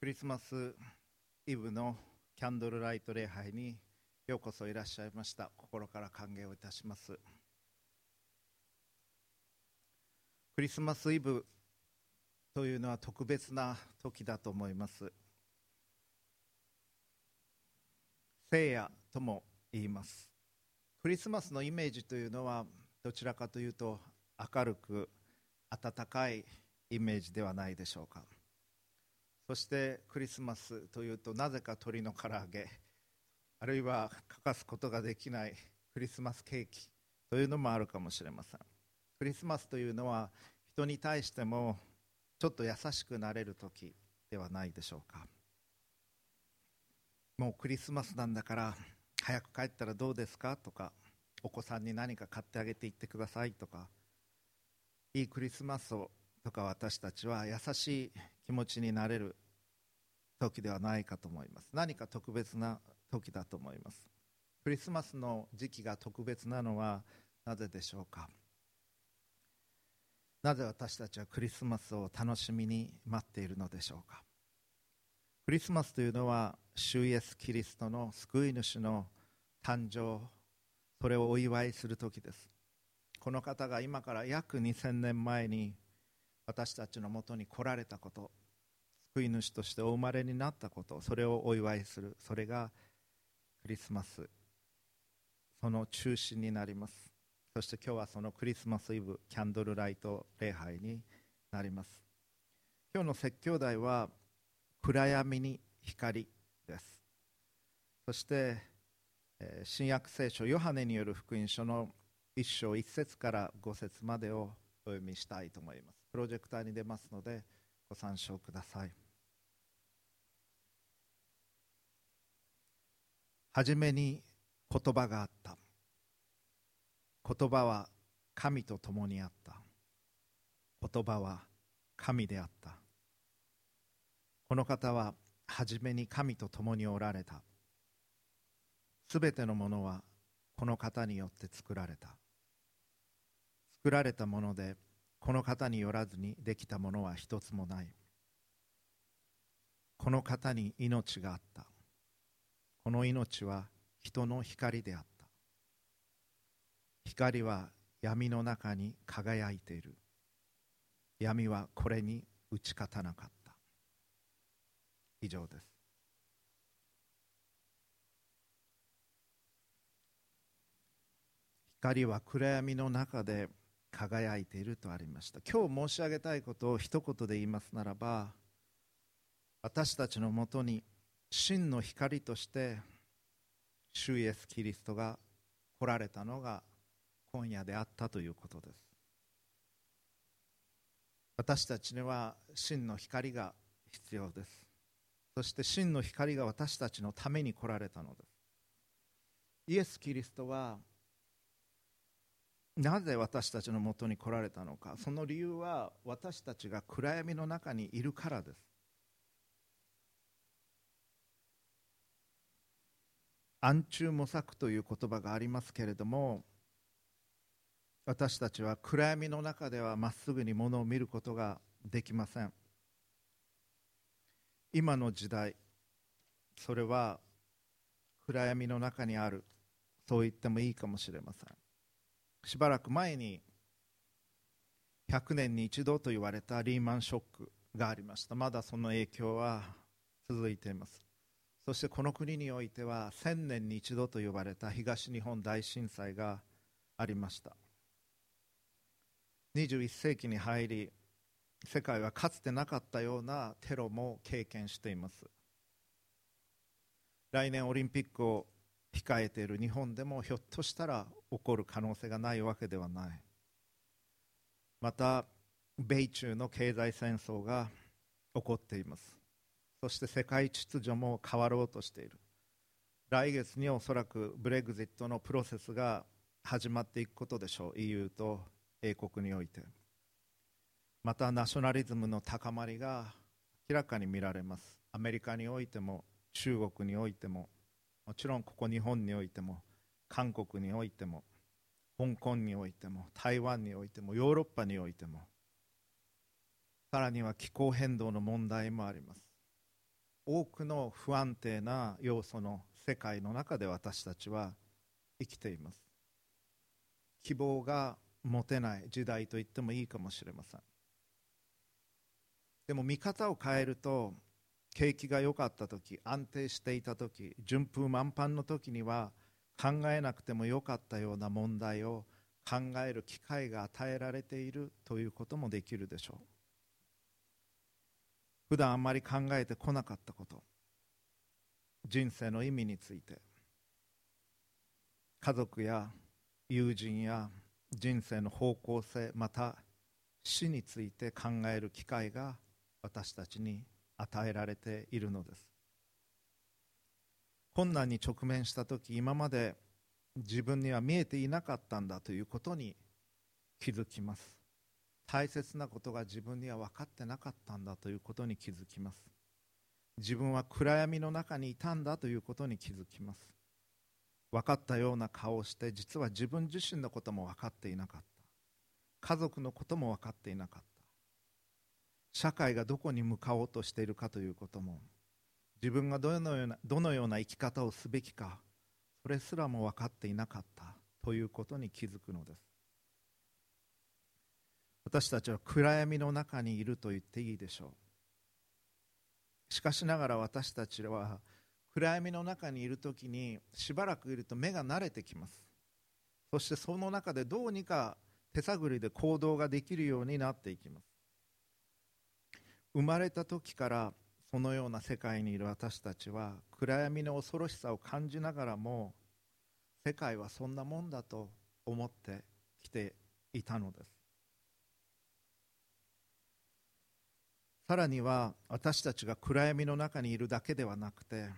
クリスマスイブのキャンドルライト礼拝にようこそいらっしゃいました。心から歓迎をいたします。クリスマスイブというのは特別な時だと思います。聖夜とも言います。クリスマスのイメージというのはどちらかというと明るく温かいイメージではないでしょうか。そしてクリスマスというとなぜか鶏の唐揚げあるいは欠かすことができないクリスマスケーキというのもあるかもしれません。クリスマスというのは人に対してもちょっと優しくなれる時ではないでしょうか。もうクリスマスなんだから早く帰ったらどうですか？とかお子さんに何か買ってあげていってくださいとかいいクリスマスをとか私たちは優しい気持ちになれる時ではないかと思います。何か特別な時だと思います。クリスマスの時期が特別なのはなぜでしょうか？なぜ私たちはクリスマスを楽しみに待っているのでしょうか？クリスマスというのは主イエス・キリストの救い主の誕生それをお祝いする時です。この方が今から約2000年前に私たちのもとに来られたこと救い主としてお生まれになったことそれをお祝いする。それがクリスマス。その中心になります。そして今日はそのクリスマスイブキャンドルライト礼拝になります。今日の説教題は暗闇に光です。そして新約聖書ヨハネによる福音書の1章1節から5節までをお読みしたいと思います。プロジェクターに出ますのでご参照ください。はじめに言葉があった。言葉は神と共にあった。言葉は神であった。この方ははじめに神と共におられた。すべてのものはこの方によって作られた。作られたものでこの方によらずにできたものは一つもない。この方に命があった。この命は人の光であった。光は闇の中に輝いている。闇はこれに打ち勝たなかった。以上です。光は暗闇の中で輝いているとありました。今日申し上げたいことを一言で言いますならば私たちのもとに真の光として主イエス・キリストが来られたのが今夜であったということです。私たちには真の光が必要です。そして真の光が私たちのために来られたのです。イエス・キリストはなぜ私たちのもとに来られたのか。その理由は私たちが暗闇の中にいるからです。暗中模索という言葉がありますけれども私たちは暗闇の中ではまっすぐにものを見ることができません。今の時代それは暗闇の中にある。そう言ってもいいかもしれません。しばらく前に100年に一度と言われたリーマンショックがありました。まだその影響は続いています。そしてこの国においては1000年に一度と呼ばれた東日本大震災がありました。21世紀に入り世界はかつてなかったようなテロも経験しています。来年オリンピックを控えている日本でもひょっとしたら起こる可能性がないわけではない。また米中の経済戦争が起こっています。そして世界秩序も変わろうとしている。来月におそらくブレグジットのプロセスが始まっていくことでしょう。EU と英国において。またナショナリズムの高まりが明らかに見られます。アメリカにおいても中国においても。もちろんここ日本においても韓国においても香港においても台湾においてもヨーロッパにおいてもさらには気候変動の問題もあります。多くの不安定な要素の世界の中で私たちは生きています。希望が持てない時代と言ってもいいかもしれません。でも見方を変えると景気が良かった時安定していた時順風満帆の時には考えなくてもよかったような問題を考える機会が与えられているということもできるでしょう。普段あんまり考えてこなかったこと人生の意味について家族や友人や人生の方向性また死について考える機会が私たちに与えられているのです。困難に直面した時今まで自分には見えていなかったんだということに気づきます。大切なことが自分には分かってなかったんだということに気づきます。自分は暗闇の中にいたんだということに気づきます。分かったような顔をして実は自分自身のことも分かっていなかった。家族のことも分かっていなかった。社会がどこに向かおうとしているかということも自分がどのようなどのような生き方をすべきかそれすらも分かっていなかったということに気づくのです。私たちは暗闇の中にいると言っていいでしょう。しかしながら私たちは暗闇の中にいる時にしばらくいると目が慣れてきます。そしてその中でどうにか手探りで行動ができるようになっていきます。生まれた時からそのような世界にいる私たちは暗闇の恐ろしさを感じながらも世界はそんなもんだと思ってきていたのです。さらには私たちが暗闇の中にいるだけではなくて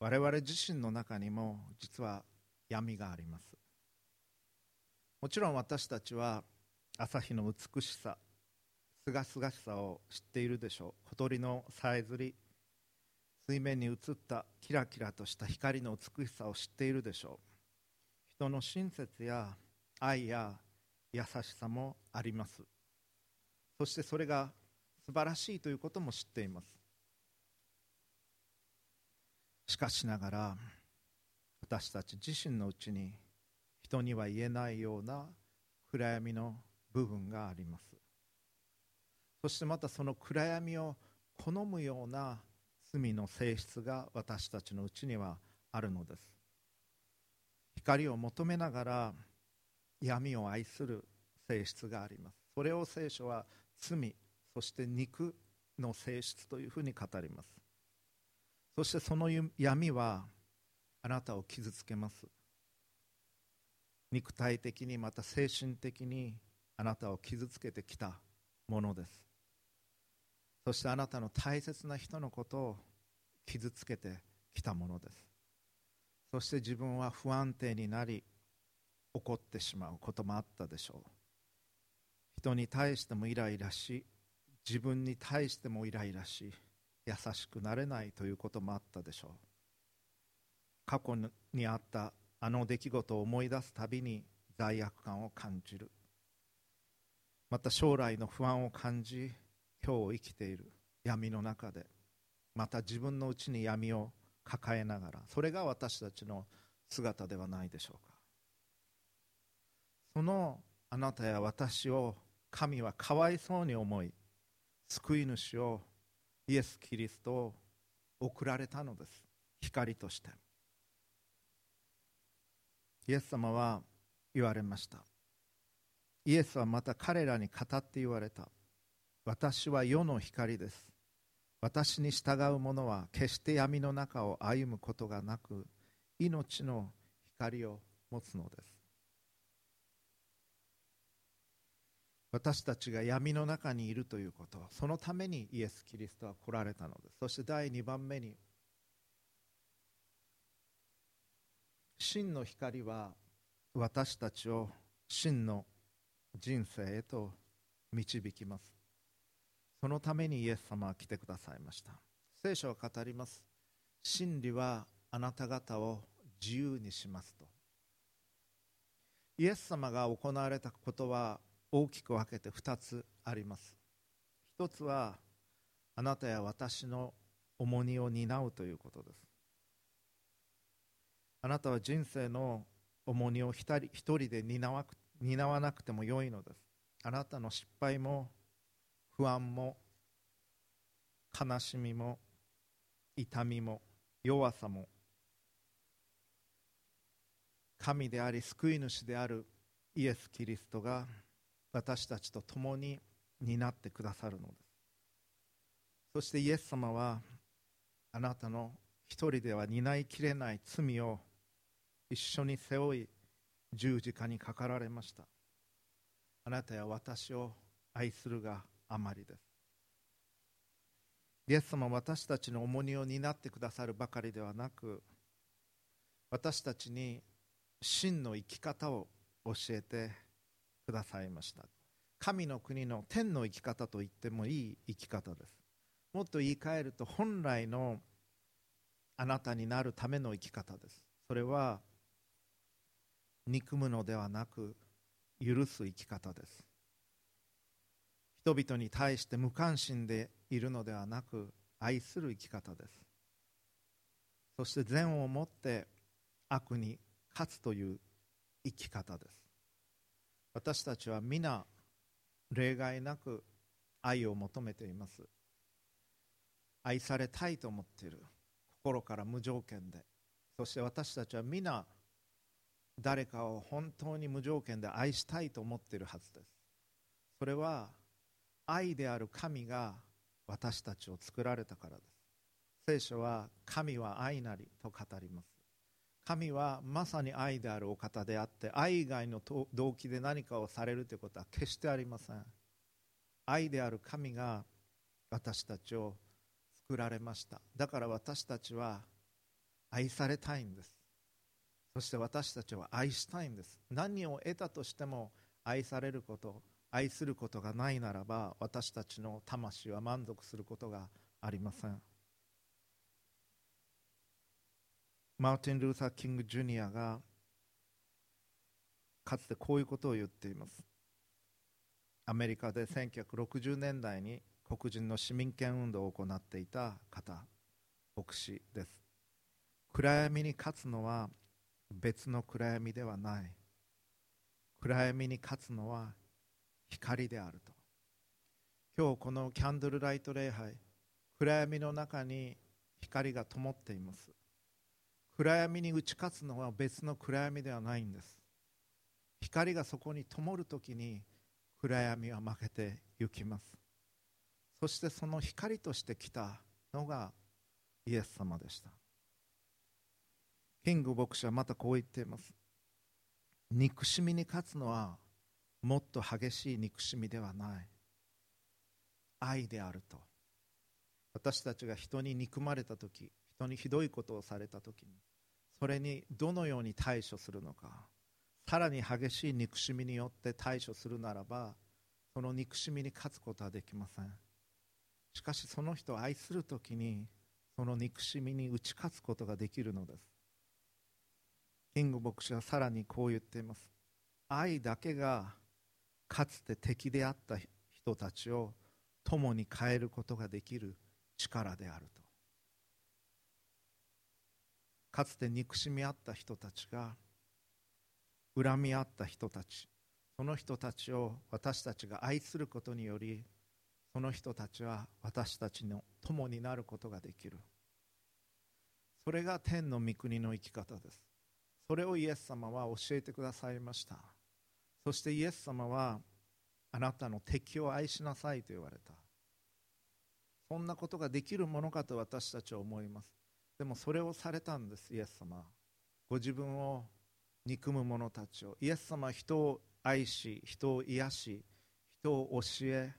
我々自身の中にも実は闇があります。もちろん私たちは朝日の美しさすがすがしさを知っているでしょう。小鳥のさえずり水面に映ったキラキラとした光の美しさを知っているでしょう。人の親切や愛や優しさもあります。そしてそれが素晴らしいということも知っています。しかしながら私たち自身のうちに人には言えないような暗闇の部分があります。そしてまたその暗闇を好むような罪の性質が私たちのうちにはあるのです。光を求めながら闇を愛する性質があります。それを聖書は罪そして肉の性質というふうに語ります。そしてその闇はあなたを傷つけます。肉体的にまた精神的にあなたを傷つけてきたものです。そしてあなたの大切な人のことを傷つけてきたものです。そして自分は不安定になり怒ってしまうこともあったでしょう。人に対してもイライラし自分に対してもイライラし優しくなれないということもあったでしょう。過去にあったあの出来事を思い出すたびに罪悪感を感じる。また将来の不安を感じ今日を生きている闇の中でまた自分のうちに闇を抱えながらそれが私たちの姿ではないでしょうか。そのあなたや私を神はかわいそうに思い救い主をイエス・キリストを送られたのです。光として。イエス様は言われました。イエスはまた彼らに語って言われた。私は世の光です。私に従う者は決して闇の中を歩むことがなく、命の光を持つのです。私たちが闇の中にいるということ、そのためにイエス・キリストは来られたのです。そして第2番目に、真の光は私たちを真の人生へと導きます。そのためにイエス様は来てくださいました。聖書は語ります。真理はあなた方を自由にしますと。イエス様が行われたことは大きく分けて2つあります。一つはあなたや私の重荷を担うということです。あなたは人生の重荷を一人で担わなくてもよいのです。あなたの失敗も不安も悲しみも痛みも弱さも神であり救い主であるイエス・キリストが私たちと共に担ってくださるのです。そしてイエス様はあなたの一人では担いきれない罪を一緒に背負い十字架にかかられました。あなたや私を愛するがあまりです。イエス様は私たちの重荷を担ってくださるばかりではなく私たちに真の生き方を教えてくださいました。神の国の天の生き方と言ってもいい生き方です。もっと言い換えると本来のあなたになるための生き方です。それは憎むのではなく許す生き方です。人々に対して無関心でいるのではなく愛する生き方です。そして善をもって悪に勝つという生き方です。私たちは皆例外なく愛を求めています。愛されたいと思っている。心から無条件で。そして私たちは皆誰かを本当に無条件で愛したいと思っているはずです。それは愛である神が私たちを作られたからです。聖書は神は愛なりと語ります。神はまさに愛であるお方であって愛以外の動機で何かをされるということは決してありません。愛である神が私たちを作られました。だから私たちは愛されたいんです。そして私たちは愛したいんです。何を得たとしても愛されること。愛することがないならば私たちの魂は満足することがありません。マーティン・ルーサー・キング・ジュニアがかつてこういうことを言っています。アメリカで1960年代に黒人の市民権運動を行っていた方牧師です。暗闇に勝つのは別の暗闇ではない。暗闇に勝つのは光であると。今日このキャンドルライト礼拝暗闇の中に光が灯っています。暗闇に打ち勝つのは別の暗闇ではないんです。光がそこに灯るときに暗闇は負けてゆきます。そしてその光として来たのがイエス様でした。キング牧師はまたこう言っています。憎しみに勝つのはもっと激しい憎しみではない。愛であると。私たちが人に憎まれた時人にひどいことをされた時にそれにどのように対処するのか。さらに激しい憎しみによって対処するならばその憎しみに勝つことはできません。しかしその人を愛する時にその憎しみに打ち勝つことができるのです。キング牧師はさらにこう言っています。愛だけがかつて敵であった人たちを共に変えることができる力であると。かつて憎しみ合った人たちが恨み合った人たちその人たちを私たちが愛することによりその人たちは私たちの友になることができる。それが天の御国の生き方です。それをイエス様は教えてくださいました。そしてイエス様はあなたの敵を愛しなさいと言われた。そんなことができるものかと私たちは思います。でもそれをされたんですイエス様。ご自分を憎む者たちを。イエス様は人を愛し人を癒し人を教え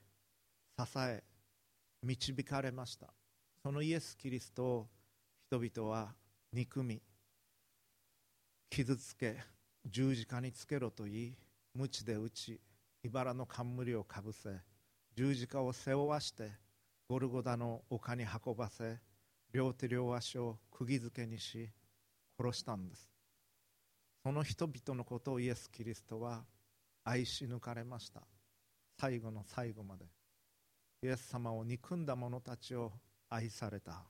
支え導かれました。そのイエス・キリストを人々は憎み傷つけ十字架につけろと言い鞭で打ち茨の冠をかぶせ十字架を背負わしてゴルゴダの丘に運ばせ両手両足を釘付けにし殺したんです。その人々のことをイエス・キリストは愛し抜かれました。最後の最後まで。イエス様を憎んだ者たちを愛された。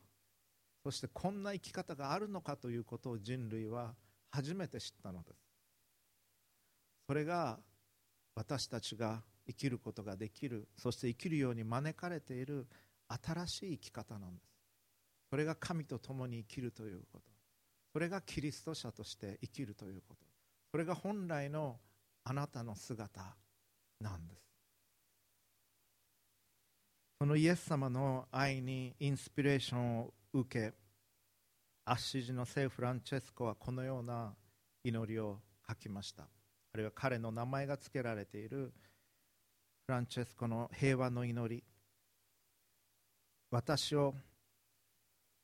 そしてこんな生き方があるのかということを人類は初めて知ったのです。それが私たちが生きることができるそして生きるように招かれている新しい生き方なんです。それが神と共に生きるということ。それがキリスト者として生きるということ。それが本来のあなたの姿なんです。そのイエス様の愛にインスピレーションを受けアッシジの聖フランチェスコはこのような祈りを書きました。あるいは彼の名前が付けられているフランチェスコの平和の祈り。私を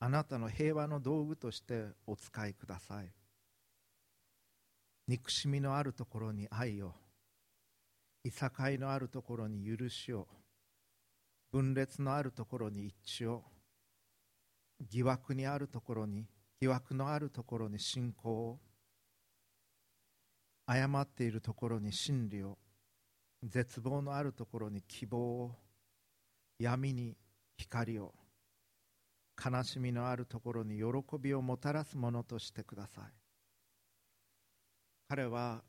あなたの平和の道具としてお使いください。憎しみのあるところに愛をいさかいのあるところに許しを分裂のあるところに一致を疑惑にあるところに疑惑のあるところに信仰を誤っているところに真理を絶望のあるところに希望を闇に光を悲しみのあるところに喜びをもたらすものとしてください。彼は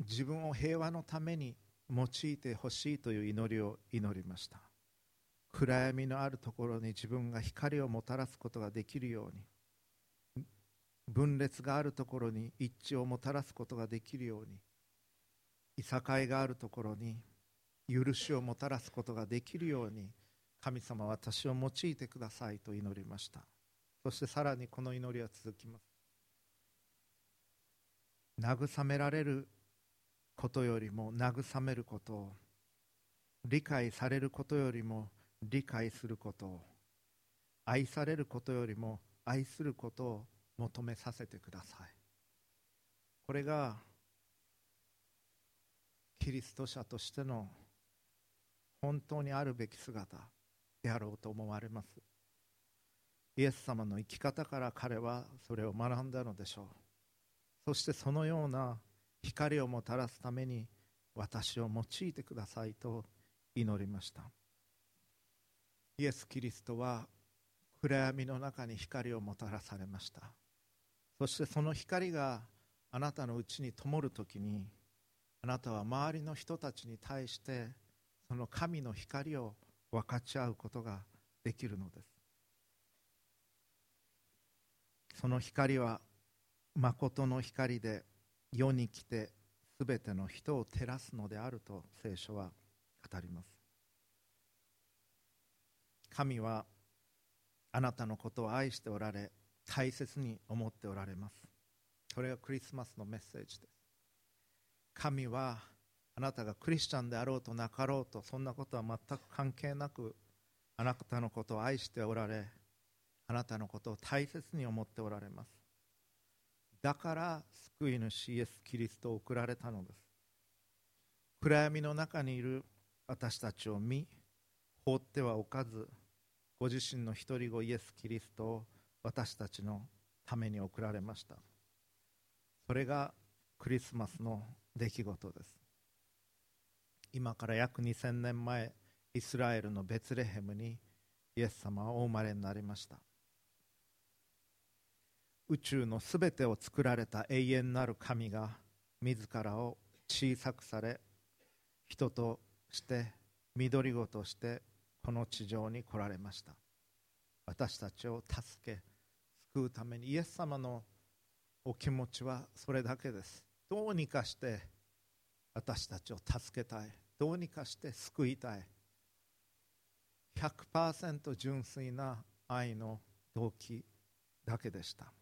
自分を平和のために用いてほしいという祈りを祈りました。暗闇のあるところに自分が光をもたらすことができるように分裂があるところに一致をもたらすことができるようにいさかいがあるところに許しをもたらすことができるように神様私を用いてくださいと祈りました。そしてさらにこの祈りは続きます。慰められることよりも慰めることを理解されることよりも理解することを愛されることよりも愛することを求めさせてください。これがキリスト者としての本当にあるべき姿であろうと思われます。イエス様の生き方から彼はそれを学んだのでしょう。そしてそのような光をもたらすために私を用いてくださいと祈りました。イエス・キリストは暗闇の中に光をもたらされました。そしてその光があなたのうちに灯るときにあなたは周りの人たちに対してその神の光を分かち合うことができるのです。その光は誠の光で世に来てすべての人を照らすのであると聖書は語ります。神はあなたのことを愛しておられ大切に思っておられます。それがクリスマスのメッセージです。神はあなたがクリスチャンであろうとなかろうとそんなことは全く関係なくあなたのことを愛しておられあなたのことを大切に思っておられます。だから救い主イエス・キリストを送られたのです。暗闇の中にいる私たちを見放ってはおかずご自身の一人子イエス・キリストを私たちのために送られました。それがクリスマスの出来事です。今から約2000年前イスラエルのベツレヘムにイエス様はお生まれになりました。宇宙のすべてを作られた永遠なる神が自らを小さくされ人として緑子としてこの地上に来られました。私たちを助け救うためにイエス様のお気持ちはそれだけです。どうにかして私たちを助けたい。どうにかして救いたい。100%純粋な愛の動機だけでした。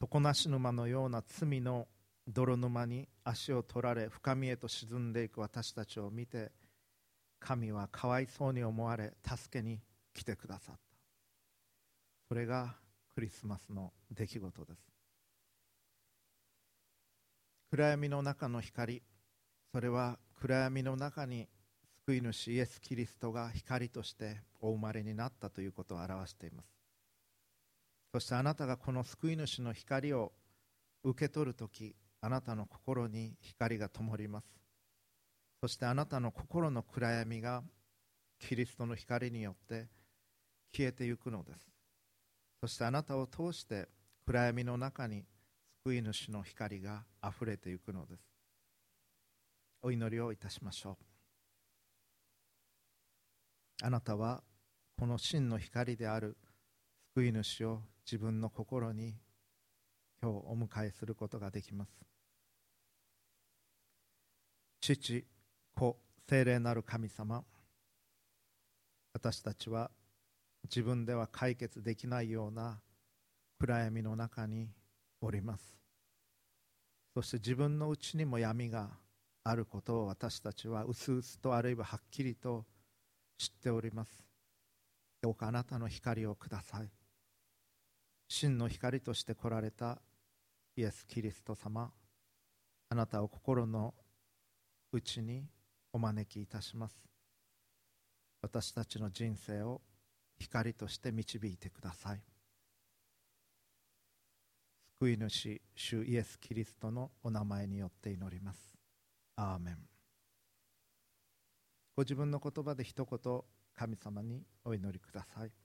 底なし沼のような罪の泥沼に足を取られ深みへと沈んでいく私たちを見て神はかわいそうに思われ助けに来てくださった。それがクリスマスの出来事です。暗闇の中の光それは暗闇の中に救い主イエス・キリストが光としてお生まれになったということを表しています。そしてあなたがこの救い主の光を受け取るときあなたの心に光が灯ります。そしてあなたの心の暗闇がキリストの光によって消えてゆくのです。そしてあなたを通して暗闇の中に救い主の光があふれていくのです。お祈りをいたしましょう。あなたはこの真の光である救い主を自分の心に今日お迎えすることができます。父子聖霊なる神様私たちは自分では解決できないような暗闇の中におります。そして自分のうちにも闇があることを私たちはうすうすとあるいははっきりと知っております。どうかあなたの光をください。真の光として来られたイエス・キリスト様。あなたを心の内にお招きいたします。私たちの人生を光として導いてください。救い主主イエス・キリストのお名前によって祈ります。アーメン。ご自分の言葉で一言神様にお祈りください。